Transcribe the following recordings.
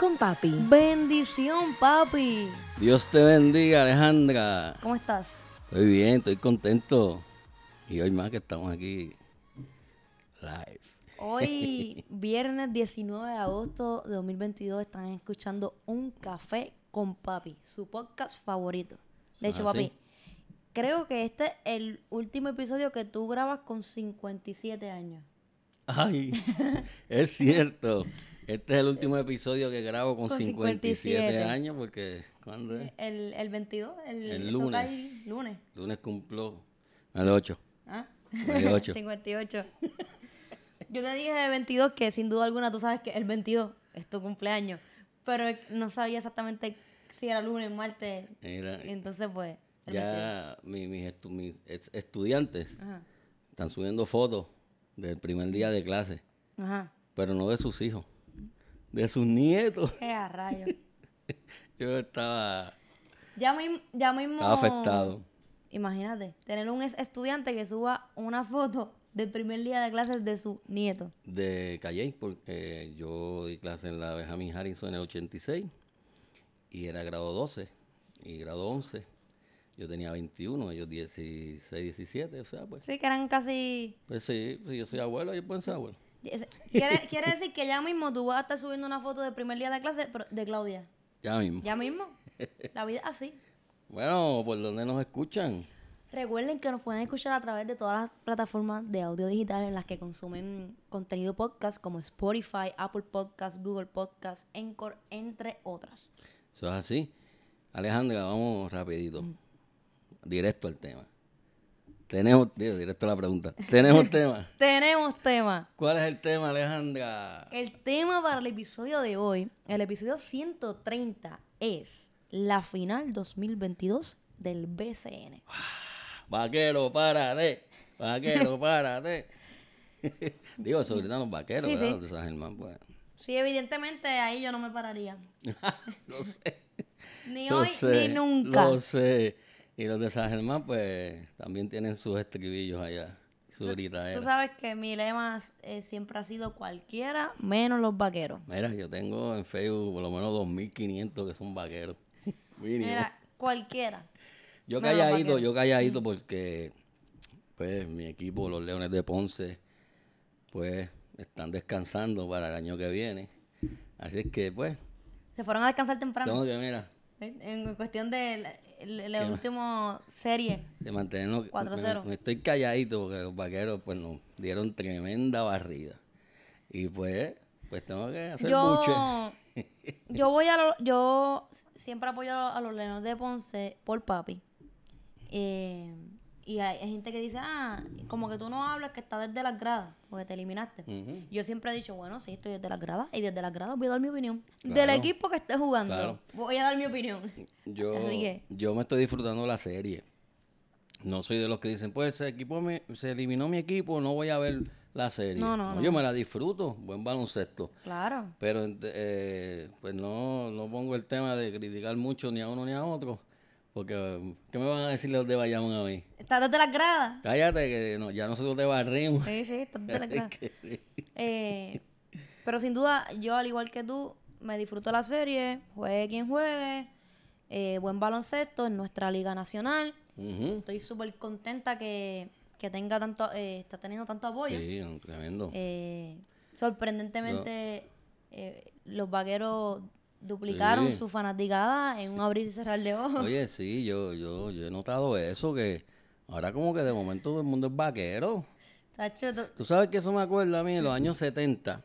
con Papi. Bendición, papi. Dios te bendiga, Alejandra. ¿Cómo estás? Estoy bien, estoy contento. Y hoy más que estamos aquí live. Hoy, viernes 19 de agosto de 2022, están escuchando Un Café con Papi, su podcast favorito. De hecho, ¿Ah, papi, sí? creo que este es el último episodio que tú grabas con 57 años. Ay, es cierto. Este es el último episodio que grabo con, Con 57, 57. años porque ¿cuándo es? El, el 22, el, lunes. lunes. Lunes cumplo el 8. ¿Ah? 28. 58. Yo te dije de 22 que sin duda alguna tú sabes que el 22 es tu cumpleaños, pero no sabía exactamente si era lunes, martes. Entonces, pues, ya mi- mis, estu- mis estudiantes 22. Ajá. están subiendo fotos del primer día de clase, Ajá. pero no de sus hijos, de sus nietos. Eh, a rayos. Yo estaba, Ya, mismo ya mismo. estaba afectado. Imagínate, tener un estudiante que suba una foto del primer día de clases de su nieto. de Calle, porque yo di clase en la Benjamin Harrison en el 86 y era grado 12 y grado 11. Yo tenía 21, ellos 16, 17, o sea, pues, Sí, que eran casi. pues sí, si yo soy abuelo, ellos pueden ser abuelos. Quiere, quiere decir que ya mismo tú vas a estar subiendo una foto del primer día de clase pero de Claudia. Ya mismo. Ya mismo. La vida es así. Bueno, ¿por dónde nos escuchan? Recuerden que nos pueden escuchar a través de todas las plataformas de audio digital en las que consumen contenido podcast como Spotify, Apple Podcast, Google Podcast, Encore, entre otras. Eso es así. Alejandra, vamos rapidito. Directo al tema. Tenemos, digo, directo a la pregunta. Tenemos tema. Tenemos tema. ¿Cuál es el tema, Alejandra? El tema para el episodio de hoy, el episodio 130, es la final 2022 del BCN. Vaquero, párate. Vaquero, párate. Digo, sobre todo los vaqueros, Sí, ¿verdad? sí. San Germán, pues. Sí, evidentemente ahí yo no me pararía. lo sé. Ni lo hoy sé, ni nunca. Lo sé. Y los de San Germán, pues, también tienen sus estribillos allá. Su Tú gritadera. sabes que mi lema eh, siempre ha sido cualquiera menos los vaqueros. Mira, yo tengo en Facebook por lo menos 2.500 que son vaqueros. Mira, cualquiera. Yo calladito, yo calladito porque, pues, mi equipo, los Leones de Ponce, pues, están descansando para el año que viene. Así es que, pues, Se fueron a descansar temprano. tengo que, mira. En cuestión de la, última serie. de mantenernos. 4-0. Me, me estoy calladito porque los vaqueros, pues, nos dieron tremenda barrida. Y, pues, pues tengo que hacer buche. Yo, yo voy a lo- yo siempre apoyo a los, a los Leones de Ponce por papi. Eh, y hay, hay gente que dice, ah, como que tú no hablas que estás desde las gradas, porque te eliminaste. Yo siempre he dicho, bueno, sí, estoy desde las gradas, y desde las gradas voy a dar mi opinión. Del equipo que esté jugando, Claro. voy a dar mi opinión. Yo, yo me estoy disfrutando la serie. No soy de los que dicen, pues ese equipo me- se eliminó mi equipo, no voy a ver la serie. No, no, no. Yo me la disfruto, buen baloncesto. Claro. Pero eh, pues no, no pongo el tema de criticar mucho ni a uno ni a otro. Porque, ¿qué me van a decir los de Bayamón a mí? ¿Estás desde las gradas? Cállate, que no, ya nosotros te barrimos. Sí, sí, estás desde las gradas. Eh, pero sin duda, yo al igual que tú, me disfruto la serie, juegue quien juegue, eh, buen baloncesto en nuestra liga nacional. Estoy súper contenta que, que tenga tanto, eh, está teniendo tanto apoyo. Sí, no, tremendo. Eh, sorprendentemente, eh, los vaqueros duplicaron Sí. su fanaticada en un abrir y cerrar de ojos. Oye, sí, yo, yo, yo he notado eso, que ahora como que de momento todo el mundo es vaquero. Tacho, tú- Tú sabes que eso me acuerda a mí en los años 70,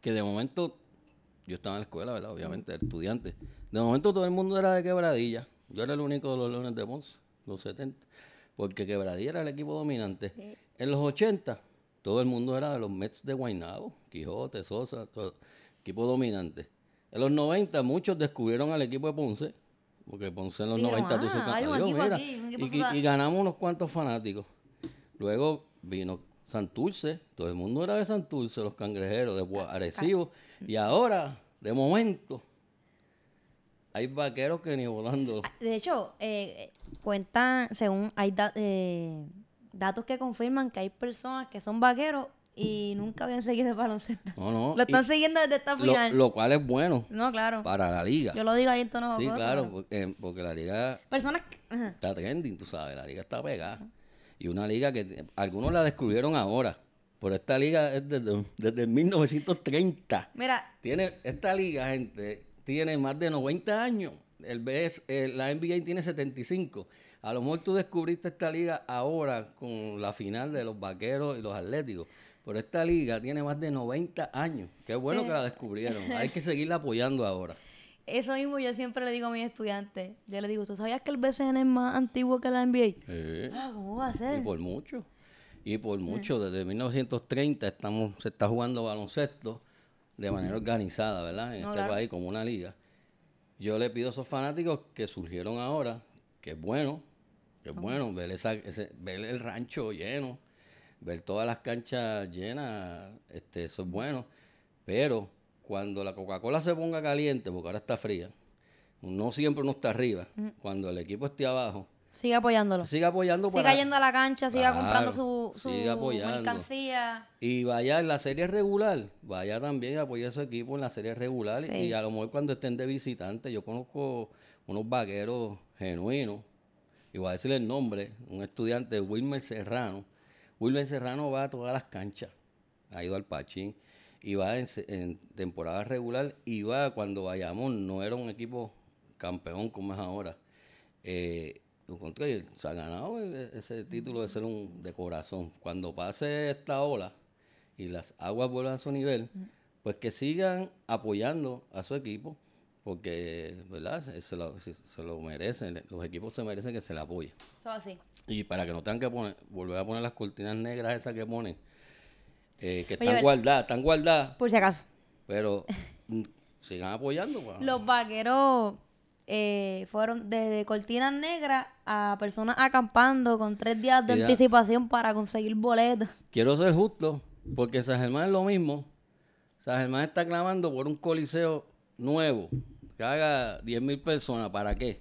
que de momento, yo estaba en la escuela, ¿verdad? Obviamente, estudiante. De momento todo el mundo era de quebradilla. Yo era el único de los Leones de Ponce, los 70. Porque quebradilla era el equipo dominante. En los 80, todo el mundo era de los Mets de Guaynabo, Quijote, Sosa, todo, equipo dominante. En los 90, muchos descubrieron al equipo de Ponce porque Ponce en los Dijeron, 90 tú "Ah, hizo hay un Digo, equipo mira, aquí, un equipo y, ganamos unos cuantos fanáticos. Luego vino Santurce, todo el mundo era de Santurce, los cangrejeros, de Arecibo, y ahora, de momento, hay vaqueros que ni votando. De hecho, eh, eh, cuentan, según hay da- eh, datos que confirman que hay personas que son vaqueros y nunca habían seguido el baloncesto. No, no. Lo están siguiendo desde esta final. lo cual es bueno no, claro. para la liga. Yo lo digo ahí en tono Sí, claro, porque, porque la liga Personas que... está trending, tú sabes, la liga está pegada. Y una liga que algunos la descubrieron ahora, pero esta liga es desde, desde 1930. Mira, Tiene, esta liga, gente, tiene más de 90 años. El BS, eh, la NBA tiene 75. A lo mejor tú descubriste esta liga ahora con la final de los vaqueros y los atléticos. Pero esta liga tiene más de 90 años. Qué bueno que la descubrieron. Hay que seguirla apoyando ahora. eso mismo yo siempre le digo a mis estudiantes. Yo les digo, ¿tú sabías que el BCN es más antiguo que la NBA? Eh. Ah, ¿cómo va a Y ser? por mucho. Y por mucho, desde 1930 estamos, se está jugando baloncesto de manera organizada, ¿verdad? En No, este claro. país, como una liga. Yo le pido a esos fanáticos que surgieron ahora, que es bueno, que es bueno ver, esa, ese, ver el rancho lleno, ver todas las canchas llenas, este, eso es bueno. Pero cuando la Coca-Cola se ponga caliente, porque ahora está fría, no siempre uno está arriba, cuando el equipo esté abajo, Sigue apoyándolo. sigue apoyando Siga para... yendo a la cancha, siga Claro, comprando su, su siga mercancía. Y vaya en la serie regular, vaya también a apoyar a su equipo en la serie regular. Sí. Y a lo mejor cuando estén de visitante, yo conozco unos vaqueros genuinos, y voy a decirle el nombre, un estudiante, Wilmer Serrano. Wilmer Serrano va a todas las canchas, ha ido al Pachín, y va en, temporada regular, y va cuando vayamos, no era un equipo campeón como es ahora. Eh, se ha ganado e- ese título de ser un de corazón. Cuando pase esta ola y las aguas vuelvan a su nivel, pues que sigan apoyando a su equipo, porque, ¿verdad? Se, lo, se- lo merecen, los equipos se merecen que se le apoye. Eso así. Y para que no tengan que poner, volver a poner las cortinas negras esas que ponen, eh, que están guardadas, están guardadas, Por si acaso. pero mm, sigan apoyando. pues. Los vaqueros eh, fueron desde cortinas negras a personas acampando con tres días de Mira. anticipación para conseguir boletos. Quiero ser justo, porque San Germán es lo mismo. San Germán está clamando por un coliseo nuevo, que haga 10 mil personas. ¿Para qué?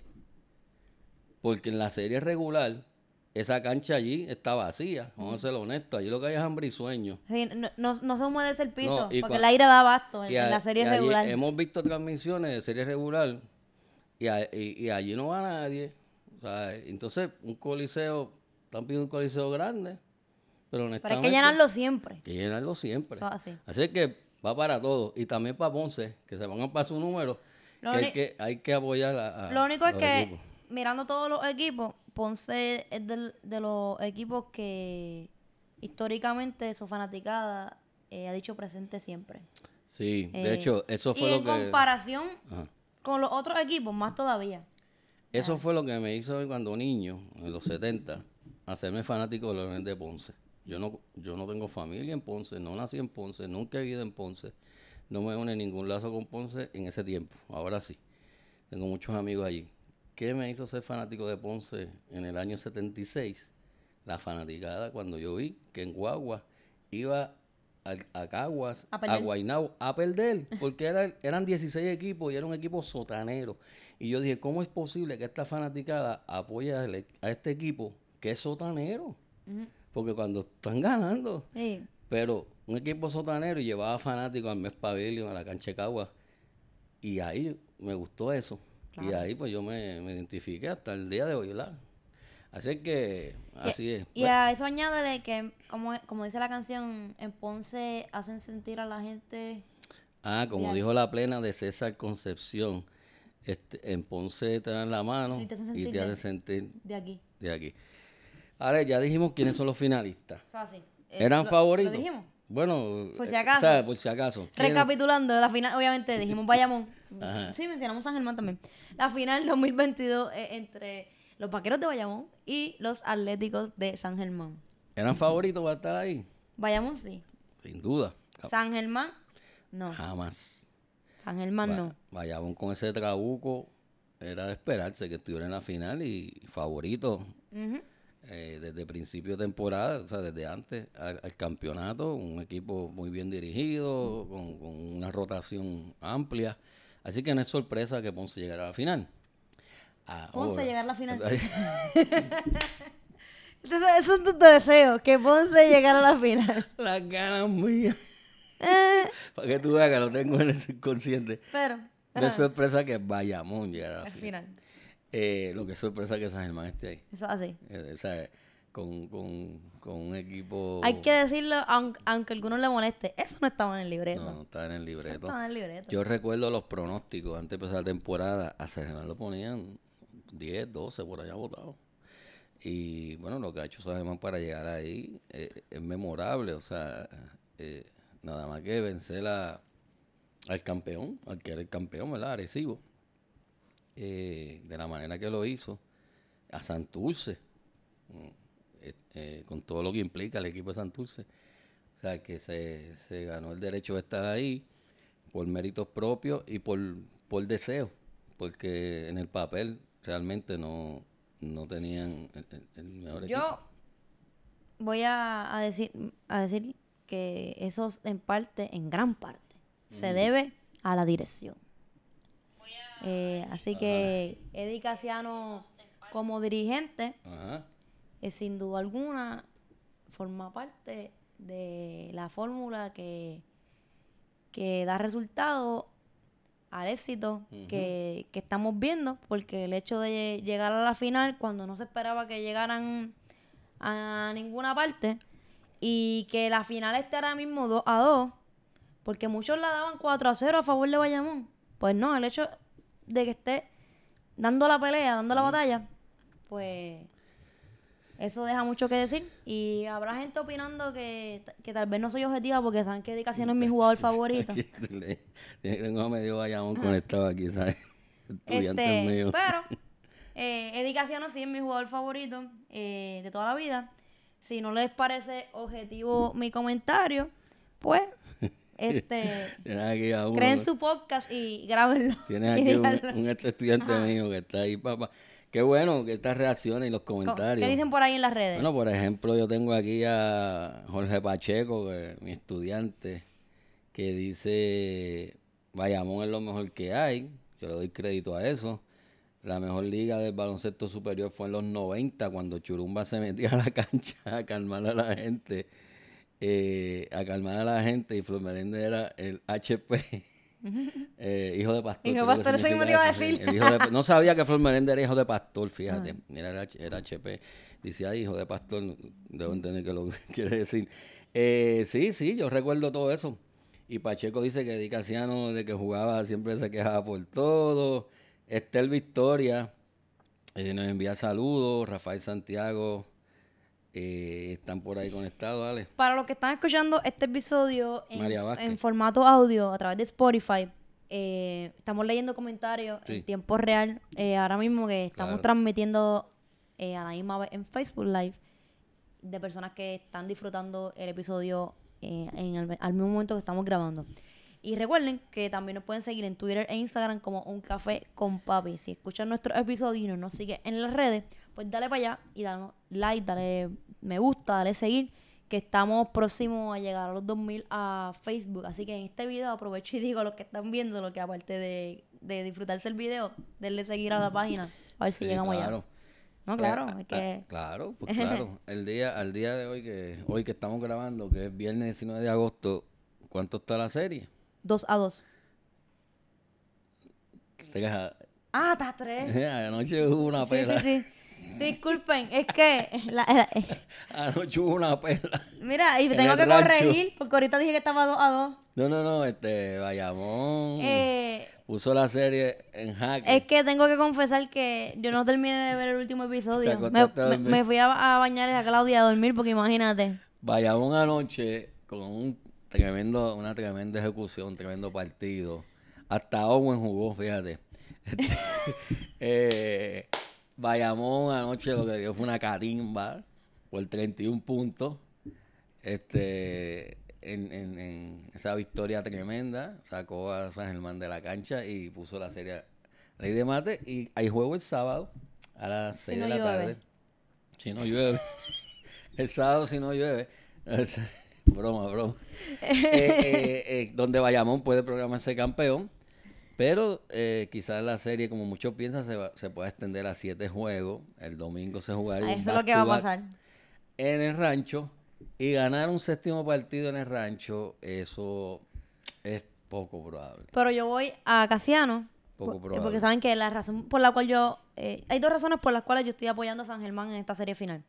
Porque en la serie regular, esa cancha allí está vacía. Vamos a ser honestos. Allí lo que hay es hambre y sueño. Sí, no, no, no se humedece el piso, No, porque el aire da abasto en, a- la serie y allí regular. Hemos visto transmisiones de serie regular y, a- y- y allí no va nadie. O sea, entonces, un coliseo, están pidiendo un coliseo grande, pero Pero hay honestamente... que llenarlo siempre. Hay que llenarlo siempre. Eso así. Así que va para todos. Y también para Ponce, que se pongan para su número, Lo que hay, que hay que apoyar a, a Lo único es que, equipos. mirando todos los equipos, Ponce es del- de los equipos que históricamente su fanaticada eh, ha dicho presente siempre. Sí, Eh, de hecho, eso fue y lo en que... comparación Ajá. con los otros equipos, más todavía. Eso fue lo que me hizo cuando niño, en los 70, hacerme fanático de los de Ponce. Yo no, yo no tengo familia en Ponce, no nací en Ponce, nunca he vivido en Ponce. No me une ningún lazo con Ponce en ese tiempo. Ahora sí. Tengo muchos amigos allí. ¿Qué me hizo ser fanático de Ponce en el año 76? La fanaticada cuando yo vi que en Guagua iba a, a Caguas, A a. Guaynabo, a perder, porque era- eran 16 equipos y era un equipo sotanero. Y yo dije, ¿cómo es posible que esta fanaticada apoye a, este equipo que es sotanero? Porque cuando están ganando, Sí. Pero un equipo sotanero y llevaba fanáticos al mes Pavilion, a la cancha de Cagua. Y ahí me gustó eso. Y ahí pues yo me, me identifiqué hasta el día de hoy, ¿verdad? Así que, Y- así es. Y Bueno, a eso añádele que, como, como dice la canción, en Ponce hacen sentir a la gente... ah, como dijo la plena de César Concepción, este, en Ponce te dan la mano Y te hacen y sentir te de- hacen sentir de aquí. de aquí. Ahora ya dijimos quiénes son los finalistas. Eso así. Eh, ¿Eran lo- favoritos? Lo dijimos. Bueno, Por si eh, acaso. o sea, por si acaso. Recapitulando, la final, obviamente dijimos Bayamón. Ajá. Sí, mencionamos San Germán también. La final 2022 es entre los vaqueros de Bayamón y los atléticos de San Germán. ¿Eran favoritos para estar ahí? Bayamón sí. Sin duda. San Germán, no. Jamás. San Germán no. Vayamos con ese trabuco era de esperarse que estuviera en la final y favorito Ujú. Eh, desde principio de temporada, o sea, desde antes al, al campeonato, un equipo muy bien dirigido, con, con una rotación amplia. Así que no es sorpresa que Ponce llegara a la final. Ponce llegar a la final. Entonces, eso es tu deseo, que Ponce llegara a la final. Las ganas mías. Eh, Para que tú veas que lo tengo en el subconsciente. pero, No es sorpresa que Bayamón llegara a la al final. final. Eh, lo que es sorpresa es que San Germán esté ahí. Eso es así. Eh, o sea, con, con, con un equipo... Hay que decirlo, aunque, aunque a algunos le moleste, eso no estaba en el libreto. No, no está en el libreto. estaba en el libreto. Yo recuerdo los pronósticos antes de empezar la temporada. A San Germán lo ponían 10, 12 por allá votados. Y bueno, lo que ha hecho San Germán para llegar ahí eh, es memorable. O sea, eh, nada más que vencer a- al campeón, al que era el campeón, ¿verdad? Arecibo. Eh, de la manera que lo hizo. A Santurce. eh, eh, con todo lo que implica el equipo de Santurce. O sea, que se, se ganó el derecho de estar ahí por méritos propios y por, por deseo, porque en el papel realmente no, no tenían el, el- mejor equipo. Yo voy a, a decir a decir que eso en parte, en gran parte, se debe a la dirección. Eh, así que Eddie Casiano como dirigente, Ajá. eh, sin duda alguna, forma parte de la fórmula que, que da resultado al éxito que, que estamos viendo, porque el hecho de llegar a la final cuando no se esperaba que llegaran a ninguna parte y que la final esté ahora mismo 2 a 2, porque muchos la daban 4 a 0 a favor de Bayamón. Pues no, el hecho de que esté dando la pelea, dando la batalla, pues eso deja mucho que decir. Y habrá gente opinando que, que tal vez no soy objetiva porque saben que Eddie Casiano es mi jugador favorito. Aquí le- Tengo a medio Bayamón conectado aquí, ¿sabes? Estudiantes Este, míos. pero eh, Eddie Casiano sí es mi jugador favorito eh, de toda la vida. Si no les parece objetivo mi comentario, pues este creen su podcast y grábenlo. tienes aquí un, un ex estudiante mío que está ahí, papá. Qué bueno que estas reacciones y los comentarios. ¿Qué dicen por ahí en las redes? Bueno, por ejemplo, yo tengo aquí a Jorge Pacheco, que es mi estudiante, que dice, Bayamón es lo mejor que hay. Yo le doy crédito a eso. La mejor liga del baloncesto superior fue en los 90, cuando Churumba se metía a la cancha a calmar a la gente. Eh, a calmar a la gente y Flor Meléndez era el HP. eh, hijo de pastor. Hijo de creo que pastor, eso mismo significa te iba a eso, sí. decir. El hijo de- no sabía que Flor Meléndez era hijo de pastor, fíjate. Mira, era, era HP. Dice, ay, hijo de pastor, debo entender que lo quiere decir. Eh, sí, sí, yo recuerdo todo eso. Y Pacheco dice que Di Casiano, de que jugaba, siempre se quejaba por todo. Estel Victoria eh, nos envía saludos. Rafael Santiago eh, están por ahí conectados, dale. Para los que están escuchando este episodio en, formato audio a través de Spotify, eh, estamos leyendo comentarios Sí. en tiempo real. eh, ahora mismo que estamos Claro. transmitiendo eh, a la misma vez en Facebook Live de personas que están disfrutando el episodio eh, en el- al mismo momento que estamos grabando. Y recuerden que también nos pueden seguir en Twitter e Instagram como Un Café con Papi. Si escuchan nuestros episodios y no nos siguen en las redes, pues dale para allá y dale like, dale me gusta, dale seguir, que estamos próximos a llegar a los 2000 a Facebook. Así que en este video aprovecho y digo a los que están viendo lo que aparte de, de disfrutarse el video, denle seguir a la página, a ver si Sí, llegamos claro. allá. No, claro, Eh, es que... ah, claro, pues claro. El día, al día de hoy que hoy que estamos grabando, que es viernes 19 de agosto, ¿cuánto está la serie? 2 a 2. Te quejas. Ah, está 3. Anoche hubo una Sí, pela. sí, sí. Disculpen, es que... la- la- Anoche hubo una pela. mira, y En tengo que rancho. corregir, porque ahorita dije que estaba 2 a 2. No, no, no, este Bayamón Eh, puso la serie en jaque. es que tengo que confesar que yo no terminé de ver el último episodio. Me, fui a, a bañar a Claudia a dormir, porque imagínate. Bayamón anoche con un tremendo, una tremenda ejecución, un tremendo partido. Hasta Owen jugó, fíjate. eh, Bayamón anoche lo que dio fue una carimba por 31 puntos. Este, en, en- en esa victoria tremenda, sacó a San Germán de la cancha y puso la serie Ley de mate. Y hay juego el sábado a las 6 no de la llueve. tarde. Si no llueve. el sábado si no llueve. Broma, broma. Eh, eh, eh, donde Bayamón puede programarse campeón. Pero eh, quizás la serie, como muchos piensan, se, va- se puede extender a siete juegos. El domingo se jugaría Eso es lo que va a pasar. en el rancho y ganar un séptimo partido en el rancho, eso es poco probable. Pero yo voy a Casiano. Poco por- probable. Porque saben que la razón por la cual yo. eh, hay dos razones por las cuales yo estoy apoyando a San Germán en esta serie final.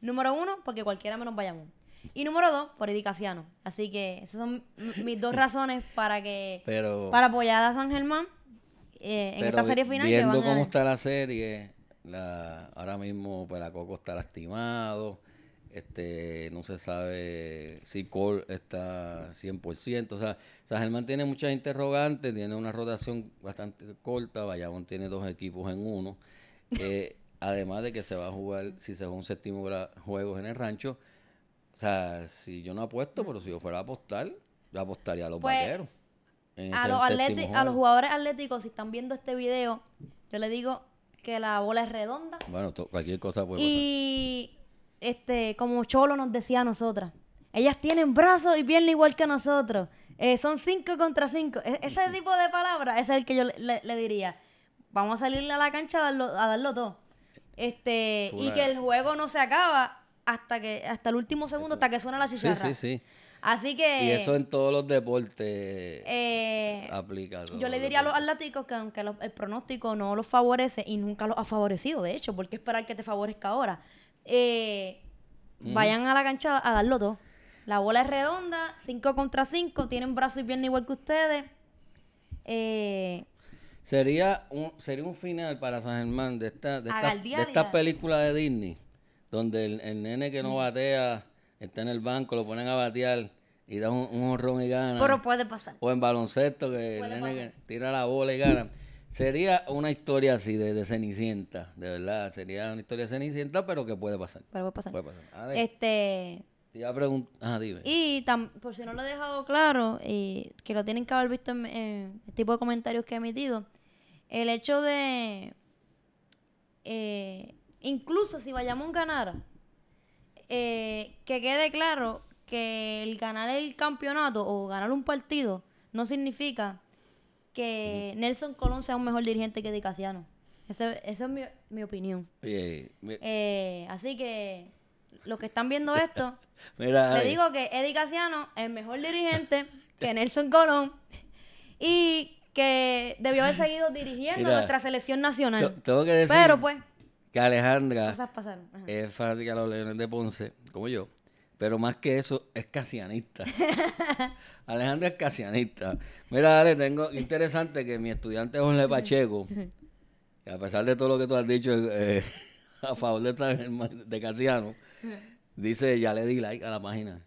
Número uno, porque cualquiera menos vayamos. Y número dos, por Eddie Casiano. Así que esas son mis dos razones para que. Pero, para apoyar a San Germán eh, en esta serie final. que viendo van a cómo está la serie, la, ahora mismo pues, la Coco está lastimado, este no se sabe si Cole está 100%, o sea, San Germán tiene muchas interrogantes, tiene una rotación bastante corta, Bayamón tiene dos equipos en uno, eh, además de que se va a jugar, si se juega un séptimo juegos en el rancho, o sea, si yo no apuesto, pero si yo fuera a apostar, yo apostaría a los Pues, vaqueros. a los, a jugadores atléticos, si están viendo este video, yo les digo que la bola es redonda. Bueno, cualquier cosa puede Y este, como Cholo nos decía a nosotras, ellas tienen brazos y pierna igual que nosotros. Eh, son cinco contra cinco. E- ese tipo de palabras es el que yo le, le- le diría. Vamos a salirle a la cancha a darlo, a darlo todo. Este, y que el juego no se acaba hasta que hasta el último segundo, hasta que suena la chicharra. Sí, sí, sí. Así que Y eso en todos los deportes eh, aplica. yo le diría a los atléticos que aunque los- el pronóstico no los favorece y nunca los ha favorecido, de hecho, porque esperar que te favorezca ahora, eh, vayan a la cancha a darlo todo. La bola es redonda, 5 contra 5, tienen brazo y pierna igual que ustedes. Eh, Sería un, sería un final para San Germán de esta, de esta, de estas liga. películas de Disney, donde el, el nene que no batea está en el banco, lo ponen a batear y da un, un honrón y gana. pero puede pasar. o en baloncesto, que el nene que tira la bola y gana. Sería una historia así de, de Cenicienta, de verdad. Sería una historia de Cenicienta, pero que puede pasar. Pero puede pasar. Puede pasar. A ver, Este, te iba a preguntar. Ajá, dime. Y tam- por si no lo he dejado claro, y que lo tienen que haber visto en, en el tipo de comentarios que he emitido, el hecho de, eh, incluso si Bayamón ganara, eh, que quede claro que el ganar el campeonato o ganar un partido no significa que Nelson Colón sea un mejor dirigente que Di Casiano. Esa es mi, mi opinión. Oye, mi- Eh, así que los que están viendo esto, mira, le digo que Eddie Casiano es mejor dirigente que Nelson Colón y que debió haber seguido dirigiendo Mira, nuestra selección nacional. tengo que decir Pero pues, que Alejandra es fanática de los Leones de Ponce, como yo, pero más que eso, es casianista. Alejandra es casianista. Mira, dale, tengo interesante que mi estudiante Jorge Pacheco, que a pesar de todo lo que tú has dicho eh, a favor de, San de Casiano, dice, ya le di like a la página.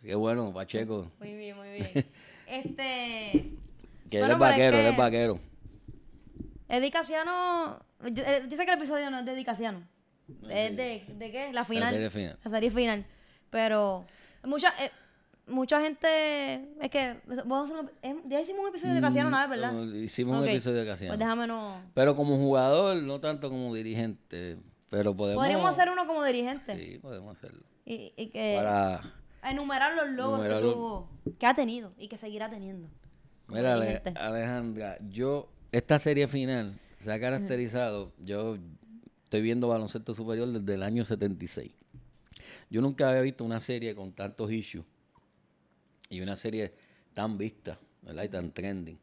Qué bueno, Pacheco. Muy bien, muy bien. Este. Que Bueno, él es vaquero, él es vaquero. Eddie Casiano. Yo, eh, yo sé que el episodio no es de Eddie Casiano. Es de, de qué? La final. serie final. La serie final. Pero. Mucha, eh, mucha gente. Es que. Vamos a hacer un- ya hicimos un episodio de Casiano una vez, ¿verdad? Hicimos un episodio de Casiano. Pues déjame no. Pero como jugador, no tanto como dirigente. Pero podemos. Podríamos hacer uno como dirigente. Sí, podemos hacerlo. Y, y que. Para. Enumerar los logros que, tuvo, que ha tenido y que seguirá teniendo. Mira, Ale-. Alejandra, yo. Esta serie final se ha caracterizado. Yo estoy viendo baloncesto superior desde el año 76. Yo nunca había visto una serie con tantos issues y una serie tan vista, ¿verdad? Y tan trending.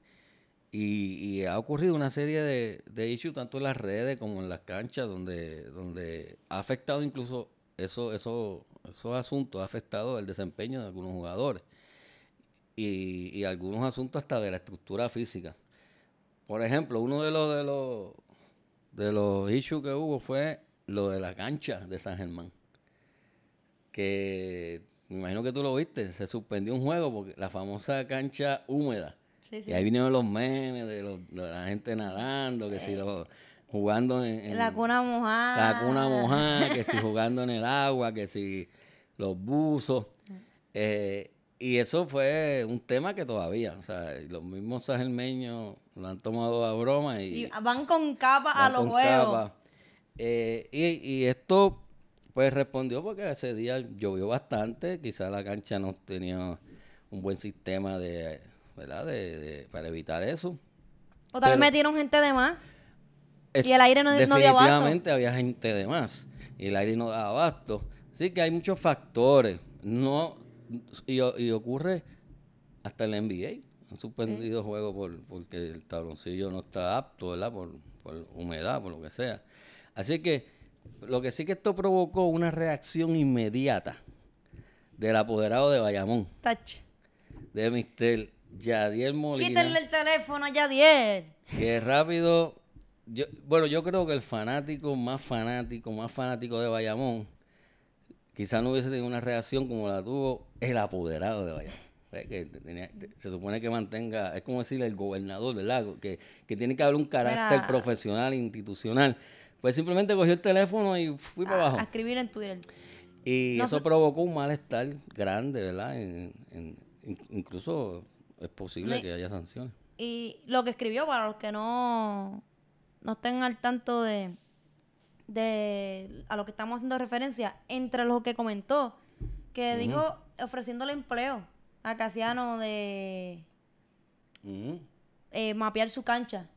Y, y ha ocurrido una serie de, de issues tanto en las redes como en las canchas donde, donde ha afectado incluso eso, eso, esos asuntos, ha afectado el desempeño de algunos jugadores y, y algunos asuntos hasta de la estructura física. Por ejemplo, uno de los de los de los issues que hubo fue lo de la cancha de San Germán. Que me imagino que tú lo viste, se suspendió un juego porque la famosa cancha húmeda. Sí, sí. Y ahí vinieron los memes de, los- de la gente nadando, que si lo, jugando en, en- La cuna mojada. la cuna mojada, que si jugando en el agua, que si los buzos. Eh, Y eso fue un tema que todavía, o sea, los mismos sajermeños lo han tomado a broma y, Y van con capa a los juegos. Eh, y, y esto, pues respondió porque ese día llovió bastante, quizás la cancha no tenía un buen sistema de, ¿verdad? De, de- para evitar eso. O tal vez metieron gente de más. Es- Y el aire no- no dio abasto. Definitivamente había gente de más y el aire no daba abasto. Así que hay muchos factores. No, y, y ocurre hasta en la NBA. Han suspendido juegos por, porque el tabloncillo no está apto, ¿verdad? Por, por humedad, por lo que sea. Así que lo que sí que esto provocó una reacción inmediata del apoderado de Bayamón, Touch. de Mr. Yadiel Molina. Quítenle el teléfono a Yadiel. Que rápido. Yo, bueno, yo creo que el fanático más fanático, más fanático de Bayamón, quizás no hubiese tenido una reacción como la tuvo el apoderado de que tenía- se supone que mantenga, es como decirle el gobernador, ¿verdad? Que, que tiene que haber un carácter profesional, institucional. Pues simplemente cogió el teléfono y fui para abajo. a escribir en Twitter. Y No eso provocó un malestar grande, ¿verdad? En- en- in- incluso es posible que haya sanciones. Y lo que escribió, para los que no, no estén al tanto de, de a lo que estamos haciendo referencia, entre los que comentó, que dijo ofreciéndole empleo a Casiano de eh, mapear su cancha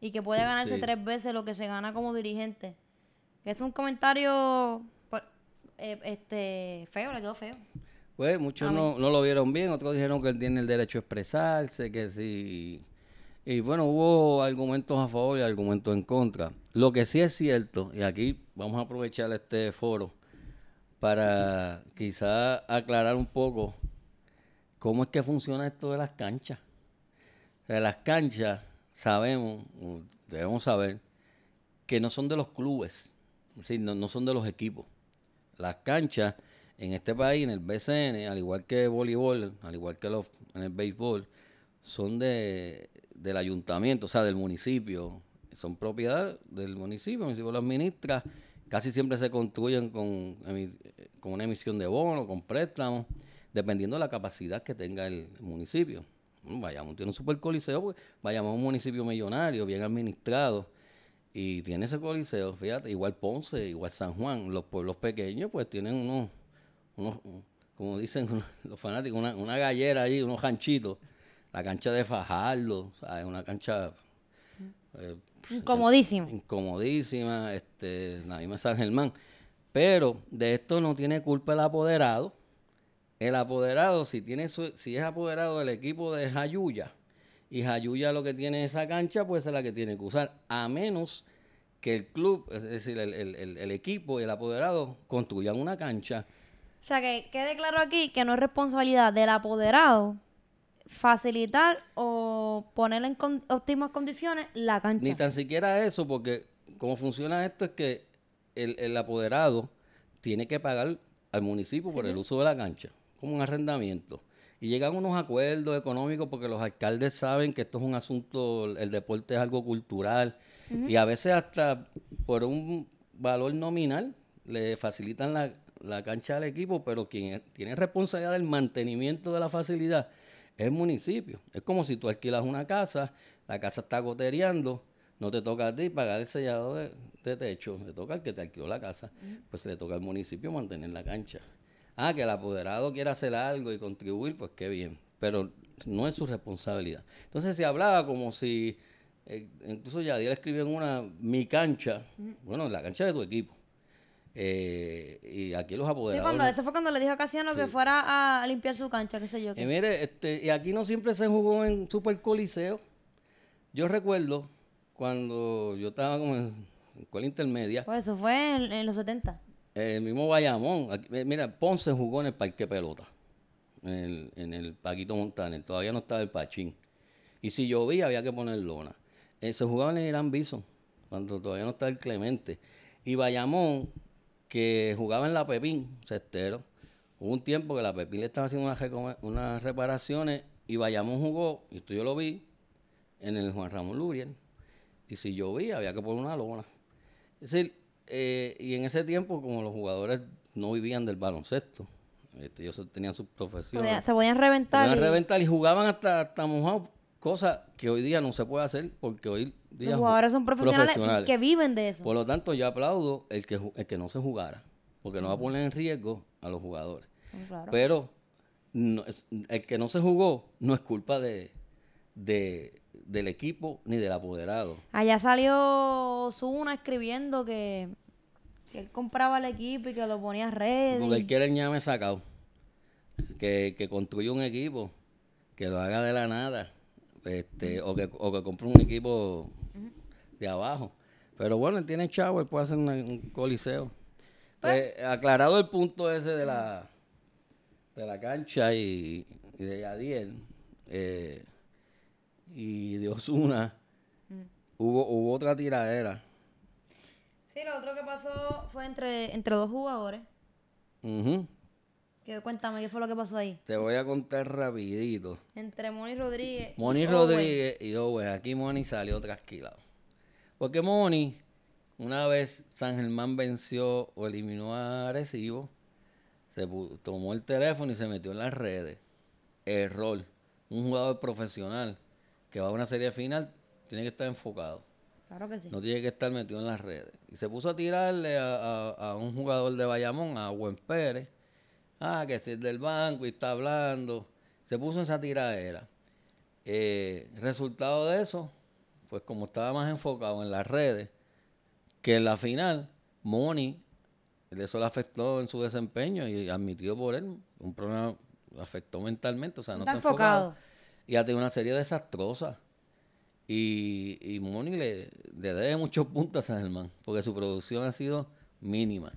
y que puede ganarse Sí. tres veces lo que se gana como dirigente. Que es un comentario pues, eh, este feo, le quedó feo. Pues muchos no, no lo vieron bien, otros dijeron que él tiene el derecho a expresarse, que sí. Y bueno, hubo argumentos a favor y argumentos en contra. Lo que sí es cierto, y aquí vamos a aprovechar este foro para quizá aclarar un poco cómo es que funciona esto de las canchas. De las canchas sabemos, debemos saber, que no son de los clubes, es no, no son de los equipos. Las canchas en este país, en el BCN, al igual que voleibol, al igual que los, en el béisbol, son de, del ayuntamiento, o sea, del municipio. Son propiedad del municipio, el municipio lo administra. Casi siempre se construyen con, con una emisión de bono, con préstamos, dependiendo de la capacidad que tenga el municipio. Mm, Bayamón tiene un super coliseo, porque Bayamón un municipio millonario, bien administrado, y tiene ese coliseo, fíjate, igual Ponce, igual San Juan, los pueblos pequeños pues tienen unos, unos como dicen los fanáticos, una, una gallera ahí, unos ranchitos, la cancha de Fajardo, ¿sabes? una cancha eh, Incomodísimo. incomodísima, este, la misma San Germán. Pero de esto no tiene culpa el apoderado. El apoderado, si tiene su- si es apoderado del equipo de Jayuya, y Jayuya lo que tiene es esa cancha, pues es la que tiene que usar, a menos que el club, es decir, el, el- el- el equipo y el apoderado construyan una cancha. O sea, que quede claro aquí que no es responsabilidad del apoderado facilitar o poner en con- óptimas condiciones la cancha. Ni tan siquiera eso, porque como funciona esto es que el, el apoderado tiene que pagar al municipio por el uso de la cancha, como un arrendamiento. Y llegan unos acuerdos económicos porque los alcaldes saben que esto es un asunto, el deporte es algo cultural, y a veces hasta por un valor nominal le facilitan la, la cancha al equipo, pero quien tiene responsabilidad del mantenimiento de la facilidad es el municipio. Es como si tú alquilas una casa, la casa está gotereando, no te toca a ti pagar el sellado de, de techo, le toca al que te alquiló la casa, pues le toca al municipio mantener la cancha. Ah, que el apoderado quiera hacer algo y contribuir, pues qué bien, pero no es su responsabilidad. Entonces se hablaba como si, eh, incluso Yadiel escribió en una, mi cancha, bueno, la cancha de tu equipo. Eh, y aquí los Sí, apoderados... cuando, eso fue cuando le dijo a Casiano que fuera a limpiar su cancha, qué sé yo. Y qué. mire, este, y aquí no siempre se jugó en Super Coliseo. Yo recuerdo cuando yo estaba como en escuela intermedia, Pues eso fue en, en los 70. el mismo Bayamón, aquí- eh, mira, Ponce jugó en el Parque Pelota, en el, en el Paquito Montaner, todavía no estaba el Pachín. Y si llovía había que poner lona. Eh, se jugaba en el Irán Bison, cuando todavía no estaba el Clemente. Y Bayamón, que jugaba en la Pepín, cestero, hubo un tiempo que la Pepín le estaba haciendo unas, reparaciones y Bayamón jugó, y esto yo lo vi, en el Juan Ramón Lubriel. Y si llovía había que poner una lona. Es decir, eh, y en ese tiempo, como los jugadores no vivían del baloncesto, Este, ellos tenían sus Podía- profesiones. se podían reventar. Podían y reventar y jugaban hasta, hasta mojados, cosas que hoy día no se puede hacer porque hoy los ju- jugadores son profesionales, profesionales. que viven de eso. Por lo tanto, yo aplaudo el que, el que no se jugara, porque no va a poner en riesgo a los jugadores. Claro. Pero no el que no se jugó no es culpa de, de- del equipo ni del apoderado. Allá salió Zuna escribiendo que, que él compraba el equipo y que lo ponía a red. Porque él quiere el ñame sacado. Que, que construya un equipo, que lo haga de la nada, este, o, que, o que compre un equipo de abajo. Pero bueno, él tiene chavo, él puede hacer una- un coliseo. Pues, aclarado el punto ese de la, de la cancha y, y de Yadiel eh, y de Osuna, hubo, hubo otra tiradera. Sí, lo otro que pasó fue entre, entre dos jugadores. Que cuéntame qué fue lo que pasó ahí. Te voy a contar rapidito. Entre Moni Rodríguez. y Moni Owen. Rodríguez y Owen. Aquí Moni salió trasquilado. Porque Moni, una vez San Germán venció o eliminó a Arecibo, se tomó el teléfono y se metió en las redes. Error. Un jugador profesional que va a una serie final tiene que estar enfocado. Claro que sí. No tiene que estar metido en las redes. Y se puso a tirarle a, a- a un jugador de Bayamón, a Buen Pérez. Ah, que es del banco y está hablando. Se puso en esa tiradera. Eh, resultado de eso, pues como estaba más enfocado en las redes, que en la final, Moni, eso le afectó en su desempeño y admitido por él, un problema le afectó mentalmente, o sea, no Está está enfocado. enfocado. Y ha tenido una serie desastrosa. Y, y Moni le, le debe muchos puntos a San Germán, porque su producción ha sido mínima.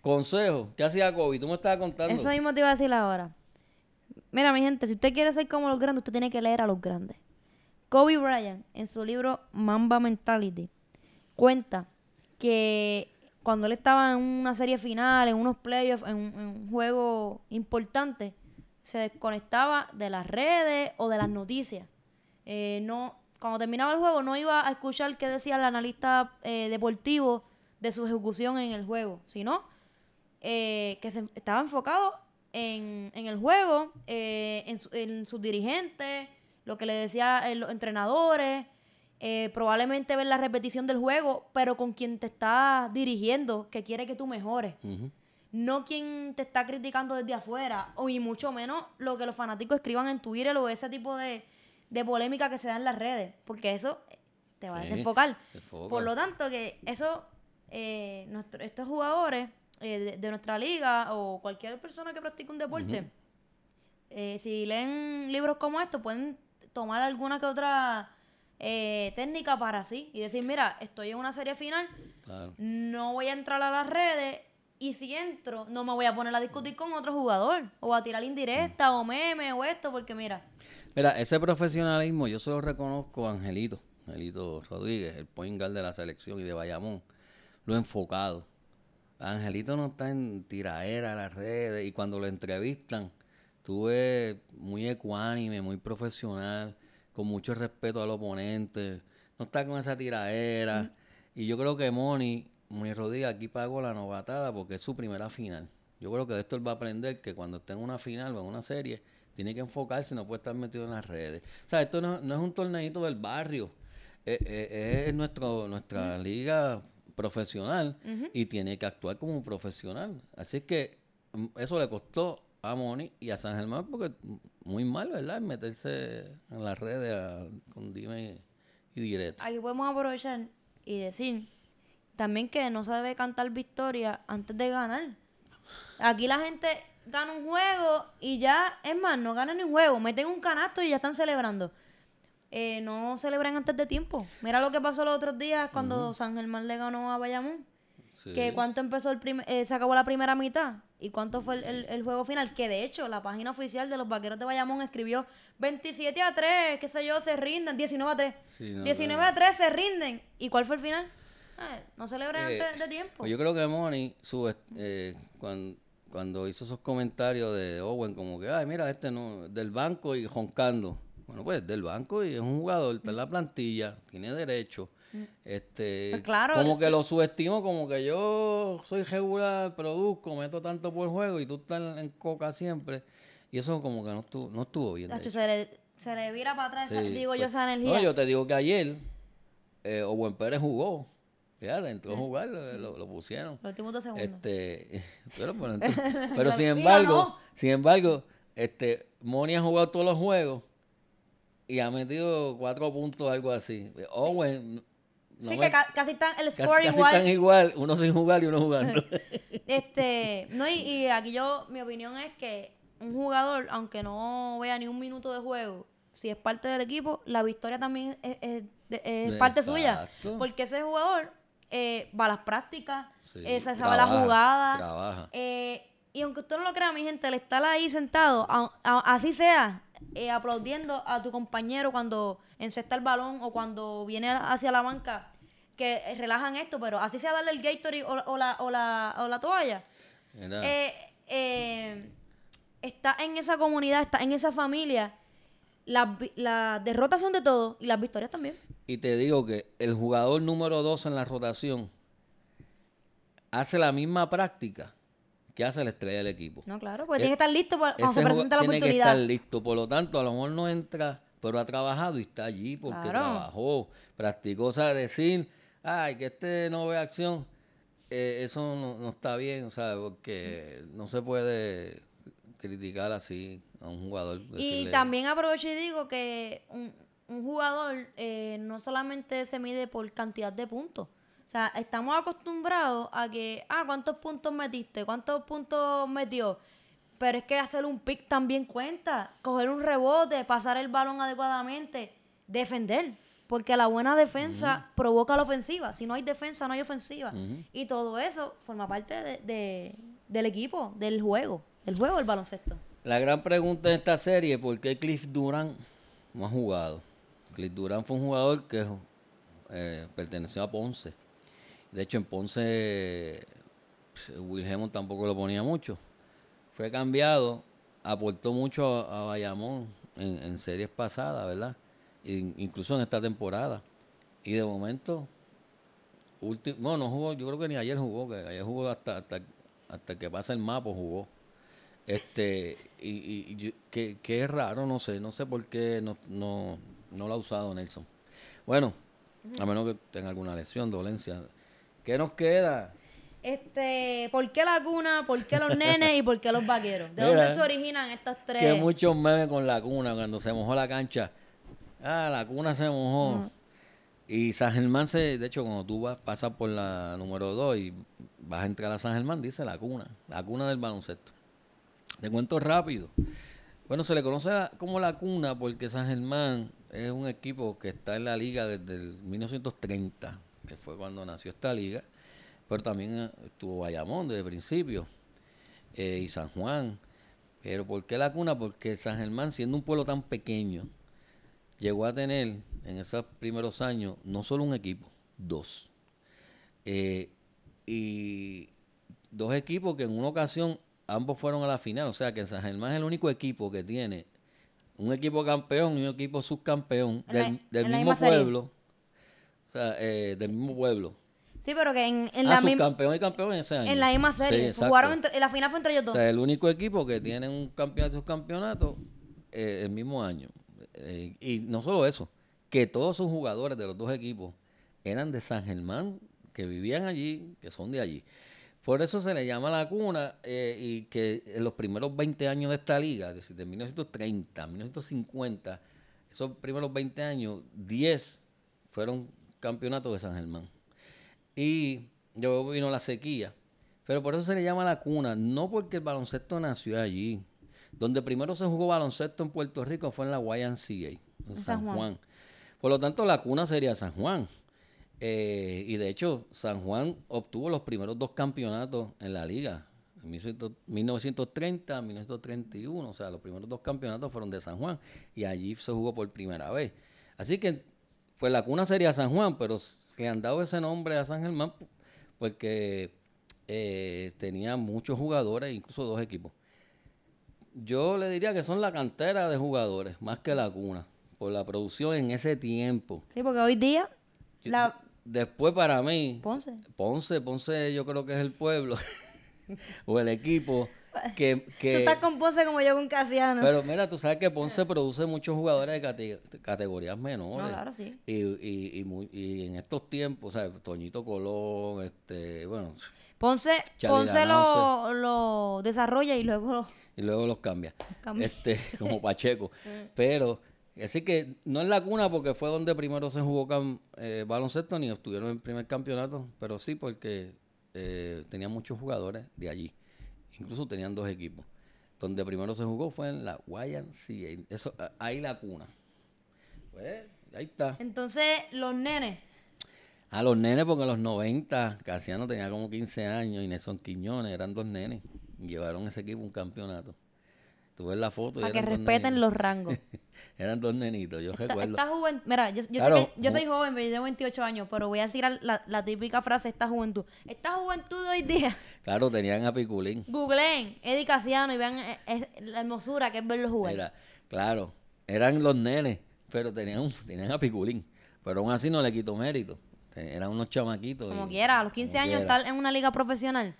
Consejo, ¿qué hacía Kobe? Tú me estabas contando. Eso mismo te iba a decir ahora. Mira, mi gente, si usted quiere ser como los grandes, usted tiene que leer a los grandes. Kobe Bryant, en su libro Mamba Mentality, cuenta que cuando él estaba en una serie final, en unos playoffs, en, un- juego importante, se desconectaba de las redes o de las noticias. Eh, no, cuando terminaba el juego, no iba a escuchar qué decía el analista eh, deportivo de su ejecución en el juego, sino eh, que se estaba enfocado en, en el juego, en, su- en sus dirigentes, lo que le decía eh, los entrenadores, eh, probablemente ver la repetición del juego, pero con quien te está dirigiendo, que quiere que tú mejores. No quien te está criticando desde afuera, o y mucho menos lo que los fanáticos escriban en Twitter o ese tipo de, de polémica que se da en las redes, porque eso eh, te va a desenfocar. desenfoca. Por lo tanto, que eso, eh, nuestro- estos jugadores eh, de, de nuestra liga o cualquier persona que practique un deporte, eh, si leen libros como estos, pueden tomar alguna que otra eh, técnica para sí y decir, mira, estoy en una serie final, Claro. no voy a entrar a las redes y si entro, no me voy a poner a discutir con otro jugador o a tirar indirecta o meme o esto, porque mira, Mira, ese profesionalismo yo se lo reconozco a Angelito, Angelito Rodríguez, el point guard de la selección y de Bayamón, lo enfocado. Angelito no está en tiraera a las redes y cuando lo entrevistan, ves muy ecuánime, muy profesional, con mucho respeto al oponente, no está con esa tiraera. Y yo creo que Moni, Moni Rodríguez aquí pagó la novatada porque es su primera final. Yo creo que de esto él va a aprender que cuando esté en una final o en una serie, tiene que enfocarse, no puede estar metido en las redes. O sea, esto no, no es un torneito del barrio, eh, eh, es nuestro, nuestra liga profesional y tiene que actuar como un profesional. Así que mm, eso le costó a Moni y a San Germán porque muy mal, ¿verdad? Meterse en las redes a- con dime y directo. aquí podemos aprovechar y decir también que no se debe cantar victoria antes de ganar. Aquí la gente gana un juego y ya, es más, no ganan ni un juego, meten un canasto y ya están celebrando. Eh, no celebran antes de tiempo. Mira lo que pasó los otros días cuando San Germán le ganó a Bayamón. Sí. Que cuánto empezó el primer, eh, se acabó la primera mitad y cuánto fue el, el- el juego final. Que de hecho la página oficial de los vaqueros de Bayamón escribió 27 a 3, qué sé yo, se rinden, 19 a 3. Sí, no, 19 no. a 3 se rinden. ¿Y cuál fue el final? Ah, no celebran Eh, antes de tiempo. Pues yo creo que Moni, su, est- eh, cuan- cuando, hizo esos comentarios de Owen, como que, ay, mira, este no, del banco y joncando. Bueno, pues del banco y es un jugador, está en la plantilla, tiene derecho. Este, Pues claro, como que lo subestimo, como que yo soy regular, produzco, meto tanto por juego y tú estás en coca siempre. Y eso como que no estuvo, no estuvo bien. hecho. se, le, se le vira para atrás, Sí, digo yo, pues, esa energía. No, yo te digo que ayer eh, Owen Pérez jugó. Fíjate, entró a jugar, lo, lo- pusieron. Los últimos dos segundos. Este, pero, pero, entonces- pero sin embargo, no. sin embargo, este, Moni ha jugado todos los juegos y ha metido cuatro puntos, algo así. Owen, no sí, me- que ca- casi están, el casi, score casi igual. están igual, uno sin jugar y uno jugando. Este, no, y, y aquí yo, mi opinión es que un jugador, aunque no vea ni un minuto de juego, si es parte del equipo, la victoria también es, es- es- parte suya. Porque ese jugador eh, va a las prácticas, Sí, eh, se sabe la jugada. trabaja. eh, y aunque usted no lo crea, mi gente, el estar ahí sentado, a- a- así sea, eh, aplaudiendo a tu compañero cuando encesta el balón o cuando viene hacia la banca, que relajan esto, pero así sea darle el Gatorade o, o la, o, la, o la toalla. Eh, eh, está en esa comunidad, está en esa familia. Las, las derrotas son de todo y las victorias también. Y te digo que el jugador número dos en la rotación hace la misma práctica que hace la estrella del equipo. No, claro, porque Eh, tiene que estar listo para- cuando se Ese presenta la jugador tiene que oportunidad. estar listo. Por lo tanto, a lo mejor no entra, pero ha trabajado y está allí porque Claro. trabajó, practicó. O sea, decir, ay, que este no ve acción, eh, eso no, no está bien, o sea, porque no se puede criticar así a un jugador. Y decirle- también aprovecho y digo que un, un jugador eh, no solamente se mide por cantidad de puntos. Sea, estamos acostumbrados a que, ah, ¿cuántos puntos metiste? ¿Cuántos puntos metió? Pero es que hacer un pick también cuenta. Coger un rebote, pasar el balón adecuadamente, defender. Porque la buena defensa provoca la ofensiva. Si no hay defensa, no hay ofensiva. Y todo eso forma parte de- de- del equipo, del juego. Del juego del baloncesto. La gran pregunta de esta serie es por qué Cliff Durant no ha jugado. Cliff Durant fue un jugador que eh, perteneció a Ponce. De hecho, en Ponce pues, Hammond tampoco lo ponía mucho. Fue cambiado, aportó mucho a, Bayamón en, series pasadas, ¿verdad? In- incluso en esta temporada. Y de momento, ulti- no, no jugó, yo creo que ni ayer jugó, que ayer jugó hasta, hasta, hasta que pasa el mapa jugó. Este, y, y- y que, que es raro, no sé, no sé por qué no, no, no lo ha usado Nelson. Bueno, a menos que tenga alguna lesión, dolencia. ¿Qué nos queda? Este, ¿por qué la cuna? ¿Por qué los nenes? ¿Y por qué los vaqueros? ¿De Mira, dónde se originan estos tres? Que muchos memes con la cuna, cuando se mojó la cancha. Ah, la cuna se mojó. Y San Germán, se, de hecho, cuando tú vas, pasas por la número 2 y vas a entrar a San Germán, dice la cuna, la cuna del baloncesto. Te cuento rápido. Bueno, se le conoce como la cuna porque San Germán es un equipo que está en la liga desde el 1930, que fue cuando nació esta liga, pero también eh, estuvo Bayamón desde el principio eh, y San Juan. Pero ¿por qué la cuna? Porque San Germán, siendo un pueblo tan pequeño, llegó a tener en esos primeros años no solo un equipo, dos. Eh, y dos equipos que en una ocasión ambos fueron a la final. O sea que San Germán es el único equipo que tiene un equipo campeón y un equipo subcampeón la- del, del mismo pueblo. O sea, eh, del mismo pueblo. Sí, pero que en, en ah, la misma subcampeón y campeón en ese año. en la misma serie. Jugaron entre, la final fue entre ellos O dos. sea, el único equipo que tiene un campeonato y subcampeonato eh, el mismo año. Eh, y no solo eso, que todos sus jugadores de los dos equipos eran de San Germán, que vivían allí, que son de allí. Por eso se le llama la cuna eh, y que en los primeros 20 años de esta liga, es decir, de 1930, 1950, esos primeros 20 años, 10 fueron campeonatos de San Germán. Y luego vino la sequía. Pero por eso se le llama la cuna, no porque el baloncesto nació allí. Donde primero se jugó baloncesto en Puerto Rico fue en la YMCA, en San, San Juan. Juan. Por lo tanto, la cuna sería San Juan. Eh, y de hecho, San Juan obtuvo los primeros dos campeonatos en la liga. En 1930, 1931, o sea, los primeros dos campeonatos fueron de San Juan. Y allí se jugó por primera vez. Así que, pues la cuna sería San Juan, pero se le han dado ese nombre a San Germán porque eh, tenía muchos jugadores, incluso dos equipos. Yo le diría que son la cantera de jugadores, más que la cuna, por la producción en ese tiempo. Sí, porque hoy día Yo- la, después para mí, Ponce. Ponce, Ponce yo creo que es el pueblo o el equipo que... Tú que estás con Ponce como yo con Casiano. pero mira, tú sabes que Ponce produce muchos jugadores de cate- categorías menores. No, claro, sí. Y, y, y, muy- y en estos tiempos, ¿sabes? Toñito Colón, este, bueno, Ponce, Ponce lo, lo desarrolla y luego lo... y luego los cambia. cambia. Este, como Pacheco. Pero, así que no es la cuna porque fue donde primero se jugó cam- eh, baloncesto ni estuvieron en el primer campeonato, pero sí porque eh, tenían muchos jugadores de allí. Incluso tenían dos equipos. Donde primero se jugó fue en la YMCA. Eso, a- ahí la cuna. Pues, ahí está. Entonces, los nenes... A los nenes, porque en los 90, Casiano tenía como 15 años y Nelson Quiñones eran dos nenes. Llevaron ese equipo a un campeonato. Tú ves la foto y Para que respeten los rangos. Eran dos nenitos, yo recuerdo. Esta juventud, mira, yo, yo Claro, sé que yo ju- soy joven, yo tengo 28 años, pero voy a decir la, la típica frase, esta juventud. Esta juventud de hoy día, Claro, tenían a Piculín. googleen Eddie Casiano y vean eh, eh, la hermosura que es verlos jugar. Mira, claro, eran los nenes, pero tenían, tenían a Piculín. Pero aún así no le quitó mérito. Eran unos chamaquitos. como y- quiera, a los 15 como años estar en una liga profesional.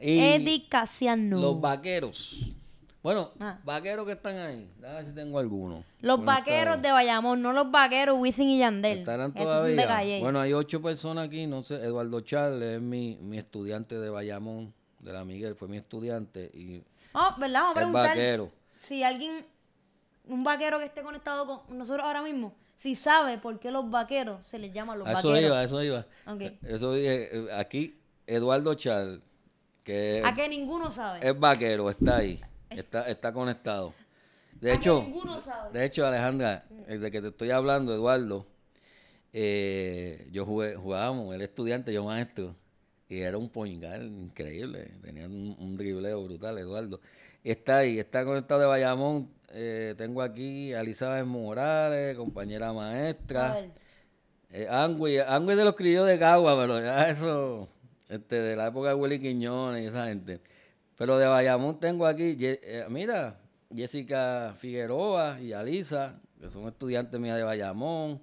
Y Eddie Casiano. Los vaqueros. Bueno, Ah. vaqueros que están ahí. A ver si tengo alguno. Los vaqueros de Bayamón, no los vaqueros Wisin y Yandel. ¿Estarán son de todavía? calle. Bueno, hay ocho personas aquí, no sé, Eduardo Charles es mi, mi estudiante de Bayamón, de la Miguel, fue mi estudiante y Oh, ¿verdad? Vamos a es preguntar vaquero. si alguien, un vaquero que esté conectado con nosotros ahora mismo, si sabe por qué los vaqueros se les llama los A eso vaqueros. iba, eso iba. Eso dije, eh, aquí Eduardo Charles, que A que ninguno sabe. es vaquero, está ahí, está, está conectado. De A hecho, de hecho, Alejandra, el de que te estoy hablando, Eduardo, eh, yo jugué, jugábamos, él estudiante, yo maestro, y era un poingal increíble, tenía un, un dribleo brutal, Eduardo. Está ahí, está conectado de Bayamón, eh, tengo aquí a Elizabeth Morales, compañera maestra. Eh, Angüe, Angüe de los criollos de Cagua, pero ya eso, este, de la época de Willy Quiñones y esa gente. Pero de Bayamón tengo aquí, eh, mira, Jessica Figueroa y Alisa, que son estudiantes mías de Bayamón.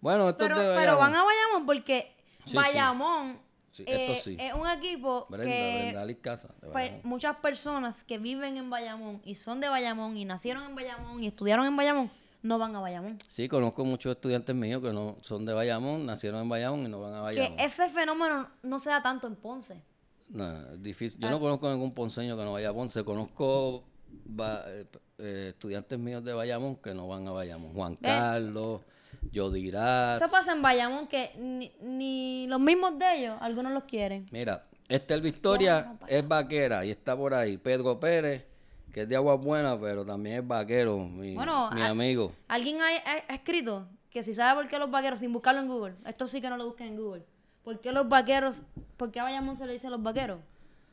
Bueno, estos Pero, de pero van a Bayamón porque Sí. Bayamón Sí, eh, es un equipo Brenda, que Brenda Casa, de pues, muchas personas que viven en Bayamón y son de Bayamón y nacieron en Bayamón y estudiaron en Bayamón no van a Bayamón. Sí, conozco muchos estudiantes míos que no son de Bayamón, nacieron en Bayamón y no van a Bayamón. Que ese fenómeno no se da tanto en Ponce. No, difícil. Yo Ah. no conozco ningún ponceño que no vaya a Ponce. Conozco eh, eh, estudiantes míos de Bayamón que no van a Bayamón. Juan Ve. Carlos, Yodirat. Eso pasa en Bayamón que ni, ni los mismos de ellos, algunos los quieren. Mira, Estel Victoria es vaquera y está por ahí. Pedro Pérez, que es de Agua Buena, pero también es vaquero, mi, Bueno, mi a- amigo. Alguien ha, ha- ha escrito que si sabe por qué los vaqueros, sin buscarlo en Google, esto sí que no lo busquen en Google. ¿Por qué los vaqueros, por qué a Bayamón se le dice los vaqueros?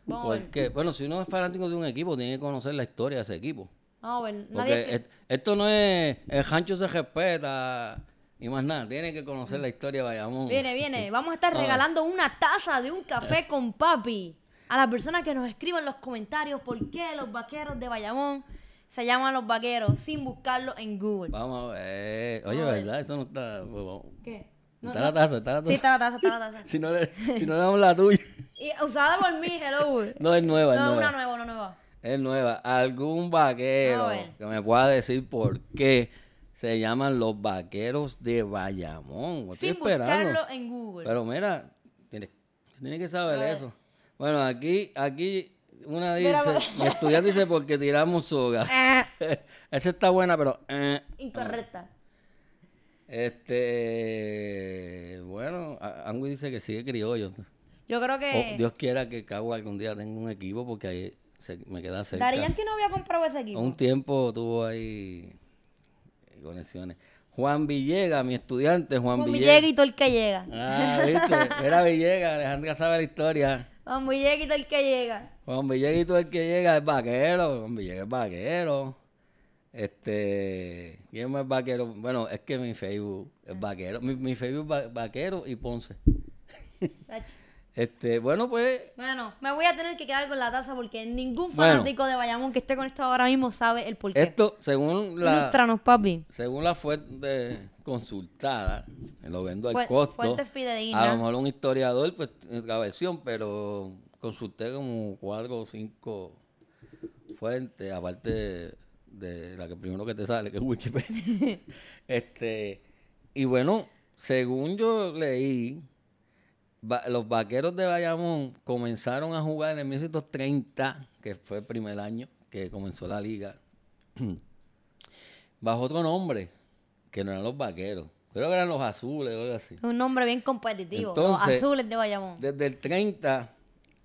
Vamos a ver. Porque, bueno, si uno es fanático de un equipo, tiene que conocer la historia de ese equipo. Vamos a ver. Porque Nadie, et- esto no es el rancho se respeta y más nada, tiene que conocer la historia de Bayamón. Viene, viene. Vamos a estar regalando una taza de un café con papi a las personas que nos escriban en los comentarios por qué los vaqueros de Bayamón se llaman los vaqueros sin buscarlo en Google. Vamos a ver. Oye, Vamos a ver. ¿verdad? Eso no está. pues. ¿Qué? No, está no. la taza, está la taza. Sí, está la taza, está la taza. si, no le, si no le damos la tuya. Y usada por mí, hello. No, es nueva, es No, nueva. una nueva, una nueva. Es nueva. Algún vaquero que me pueda decir por qué se llaman los vaqueros de Bayamón. Estoy Sin esperando. buscarlo en Google. Pero mira, tiene, tiene que saber eso. Bueno, aquí, aquí una dice, mi estudiante dice porque tiramos soga. Ah, Esa está buena, pero... eh. incorrecta. Este, bueno, a- Angui dice que sigue criollo. Yo creo Oh, que Dios quiera que Cagua algún día tenga un equipo porque ahí se- me queda cerca. Dari Yankee no había comprado ese equipo. Un tiempo tuvo ahí eh, conexiones. Juan Villegas, mi estudiante, Juan, Juan. Villegas y todo el que llega. Ah, viste, era Villegas, Alejandra sabe la historia. Juan todo el que llega. Juan todo el que llega es vaquero, Juan Villegas es vaquero. Este, ¿quién más vaquero? Bueno, es que mi Facebook es vaquero. Mi, mi Facebook es va- vaquero y Ponce. Este, bueno, pues Bueno, me voy a tener que quedar con la taza porque ningún Bueno. fanático de Bayamón que esté conectado ahora mismo sabe el porqué. esto, según la, papi. según la fuente consultada, lo vendo al Fue- costo. fuentes fidedignas. A lo mejor un historiador, pues, es la versión, pero consulté como cuatro o cinco fuentes, aparte de, la que primero que te sale, que es Wikipedia. este, y bueno, según yo leí, los vaqueros de Bayamón comenzaron a jugar en el 1930, que fue el primer año que comenzó la liga, bajo otro nombre, que no eran los vaqueros. Creo que eran los azules o algo así. Un nombre bien competitivo. Entonces- Los azules de Bayamón. Desde el 30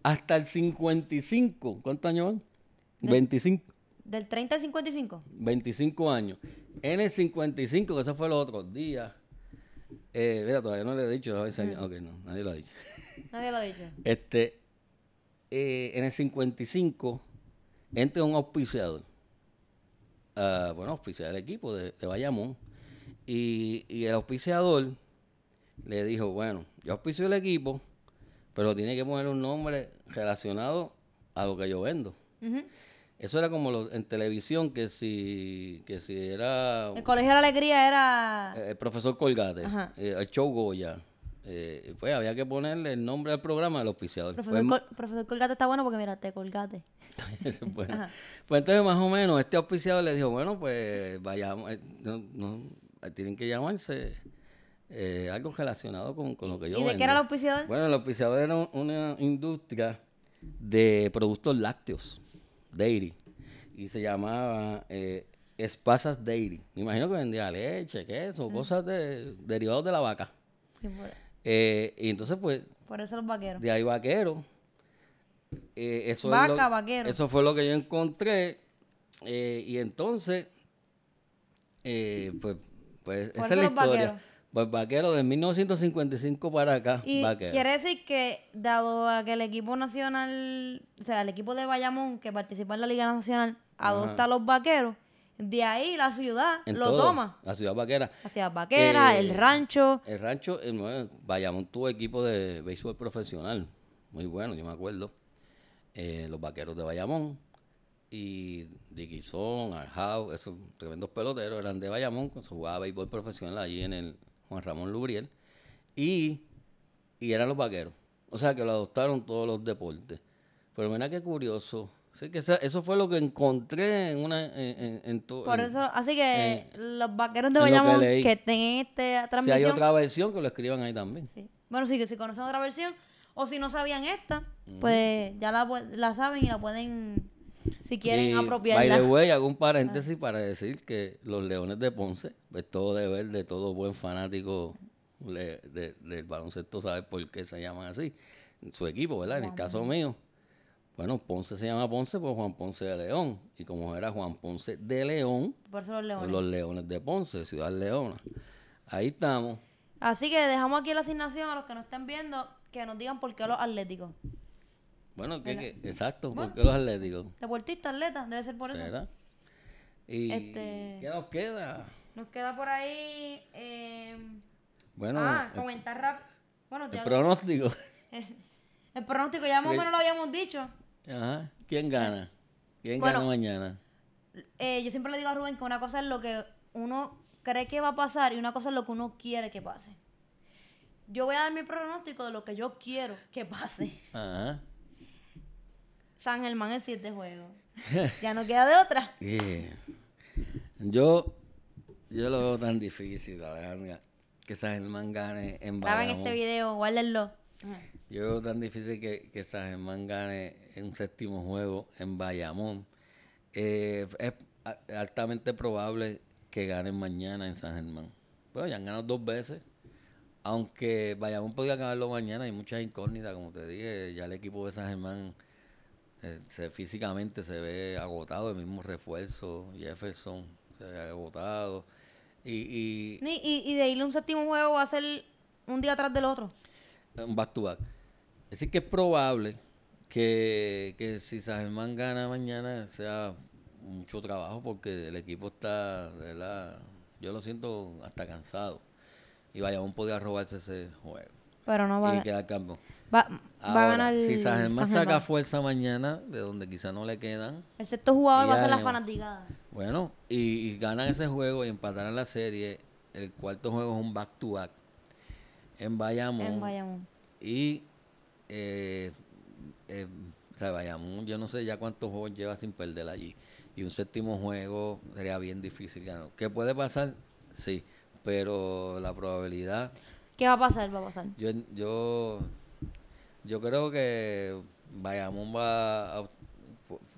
hasta el 55, ¿cuántos años van? 25. Del 30 al 55. 25 años. En el 55, que eso fue los otros días. Eh, mira, todavía no le he dicho. a Ok, no, nadie lo ha dicho. Nadie lo ha dicho. Este, eh, en el 55 entra un auspiciador. Ah, bueno, auspiciador del equipo de, de Bayamón. Y, y el auspiciador le dijo, bueno, yo auspicio el equipo, pero tiene que poner un nombre relacionado a lo que yo vendo. Ujú. Eso era como lo- en televisión, que si, que si era El Colegio de la Alegría era... eh, el profesor Colgate, eh, el show Goya. eh, pues había que ponerle el nombre al programa del auspiciador. Profesor, Pues, Col- profesor Colgate está bueno porque mira, te colgate. Bueno. Pues entonces más o menos este auspiciador le dijo, bueno, pues vayamos, eh, no, no, eh, tienen que llamarse eh, algo relacionado con, con lo que yo ¿Y de qué era el auspiciador? Bueno, el auspiciador era un- una industria de productos lácteos, dairy, y se llamaba eh, Espasas Dairy. Me imagino que vendía leche, queso, cosas de, derivados de la vaca. Por, Eh, y entonces, pues, por eso los vaqueros. de ahí vaquero. Eh, eso, es Vaca, lo, vaquero. eso fue lo que yo encontré. eh, y entonces, eh, pues, pues esa es la historia. vaqueros. Pues vaquero de 1955 para acá, Y vaquero. quiere decir que, dado a que el equipo nacional, o sea, el equipo de Bayamón que participa en la Liga Nacional adopta a los vaqueros, de ahí la ciudad En lo todo, toma. La ciudad vaquera. Hacia Vaquera, Eh, el rancho. El rancho, eh, no, Bayamón tuvo equipo de béisbol profesional. Muy bueno, yo me acuerdo. Eh, los vaqueros de Bayamón. Y Diquizón, Arjau, esos tremendos peloteros eran de Bayamón, cuando se jugaba béisbol profesional allí en el Juan Ramón Lubriel. Y, y eran los vaqueros. O sea que lo adoptaron todos los deportes. Pero mira qué curioso. Sí, que esa- eso fue lo que encontré en una en, en- Por eso, así que los vaqueros de que Bayamón que, estén en esta Si hay otra versión, que lo escriban ahí también. sí. Bueno, sí, que si conocen otra versión, o si no sabían esta, pues ya la, la saben y la pueden, si quieren, Y, By apropiarla. the way, hago un paréntesis para decir que los Leones de Ponce, pues todo deber de todo buen fanático de- del baloncesto sabe por qué se llaman así. Su equipo, ¿verdad? En el caso mío, bueno, Ponce se llama Ponce por Juan Ponce de León. Y como era Juan Ponce de León, Por eso los pues leones. los Leones de Ponce, Ciudad Leona. Ahí estamos. Así que dejamos aquí la asignación a los que nos estén viendo que nos digan por qué los atléticos. Bueno, ¿qué, exacto, Bueno. ¿por qué los Atléticos? Deportista, atleta, debe ser por eso. ¿Y Este- qué nos queda? Nos queda por ahí. eh, Bueno, ah, el- comentar rap. Bueno, el ya- pronóstico. el pronóstico ya más o menos lo habíamos dicho. Ajá. ¿Quién gana? ¿Quién Bueno. gana mañana? Eh, yo siempre le digo a Rubén que una cosa es lo que uno cree que va a pasar y una cosa es lo que uno quiere que pase. Yo voy a dar mi pronóstico de lo que yo quiero que pase. Ajá. San Germán en siete juegos. ya no queda de otra. Yeah. Yo, yo lo veo tan difícil, Alejandra, que San Germán gane en Graben este video, guárdenlo. Yo veo tan difícil que, que San Germán gane en un séptimo juego en Bayamón. Eh, es altamente probable que ganen mañana en San Germán. Bueno, ya han ganado dos veces. Aunque Bayamón podría ganarlo mañana, hay muchas incógnitas, como te dije. Ya el equipo de San Germán eh, se, físicamente se ve agotado, el mismo refuerzo, Jefferson se ve agotado. Y, y Y, de irle un séptimo juego va a ser un día atrás del otro. un back to back. Es decir, que es probable que, que si San Germán gana mañana sea mucho trabajo porque el equipo está, de verdad, yo lo siento hasta cansado. Y Bayamón podría robarse ese juego. Pero no va y a queda campeón. Va, a ganar. si San Germán saca fuerza mañana, de donde quizá no le quedan, El sexto jugador va a ser la fanaticada. bueno, y, y ganan ese juego y empatan la serie, el cuarto juego es un back-to-back en Bayamón. En Bayamón. Y, eh, eh, o sea, Bayamón, yo no sé ya cuántos juegos lleva sin perder allí. Y un séptimo juego sería bien difícil ganar. ¿Qué puede pasar? Sí, pero la probabilidad, ¿Qué va a pasar? Va a pasar. yo, yo, yo creo que Bayamón va a,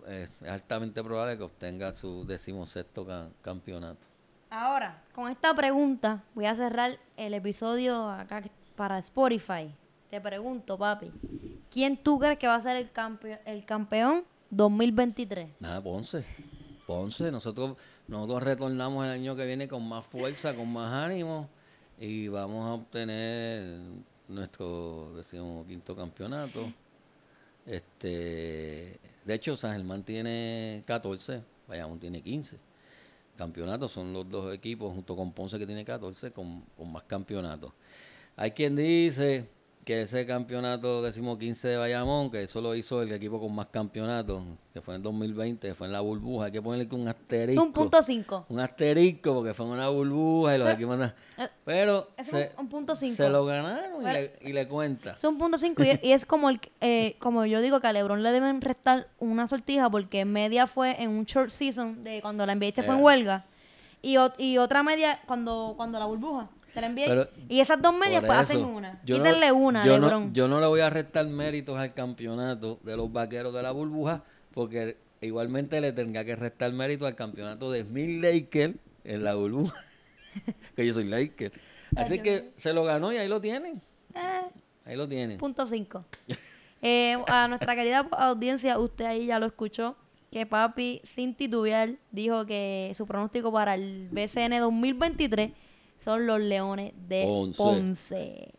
eh, es altamente probable que obtenga su decimosexto ca- campeonato. Ahora, con esta pregunta, voy a cerrar el episodio acá para Spotify. Te pregunto, papi, ¿quién tú crees que va a ser el, campe- el campeón 2023? Nada, Ponce. Ponce, nosotros, nosotros retornamos el año que viene con más fuerza, con más ánimo y vamos a obtener nuestro decimoquinto campeonato. Este, de hecho, San Germán tiene 14, Bayamón tiene 15 campeonatos. Son los dos equipos, junto con Ponce que tiene 14, con, con más campeonatos. Hay quien dice que ese campeonato decimoquince de Bayamón, que eso lo hizo el equipo con más campeonatos, que fue en el 2020, que fue en la burbuja. Hay que ponerle que un Es asterisco. un punto cinco. Un asterisco, porque fue en una burbuja y los Eso- equipos... no- eh, Pero es se, un- un punto cinco. se lo ganaron y, le, y le cuenta. Es un punto cinco y, y es como el eh, como yo digo que a LeBron le deben restar una sortija porque media fue en un short season de cuando la NBA se fue en Eh. huelga y, y otra media cuando cuando la burbuja de la NBA Pero- y esas dos medias pues hacen una. yo no- Quítenle una, yo no- LeBron. yo no le voy a restar méritos al campeonato de los vaqueros de la burbuja, porque igualmente le tendría que restar mérito al campeonato de Smith Laker en la burbuja, que yo soy Laker. Así que se lo ganó y ahí lo tienen. Eh, Ahí lo tienen. punto cinco. Eh, a nuestra querida audiencia, usted ahí ya lo escuchó, que papi, sin titubear, dijo que su pronóstico para el BCN 2023 son los Leones de Ponce. Ponce.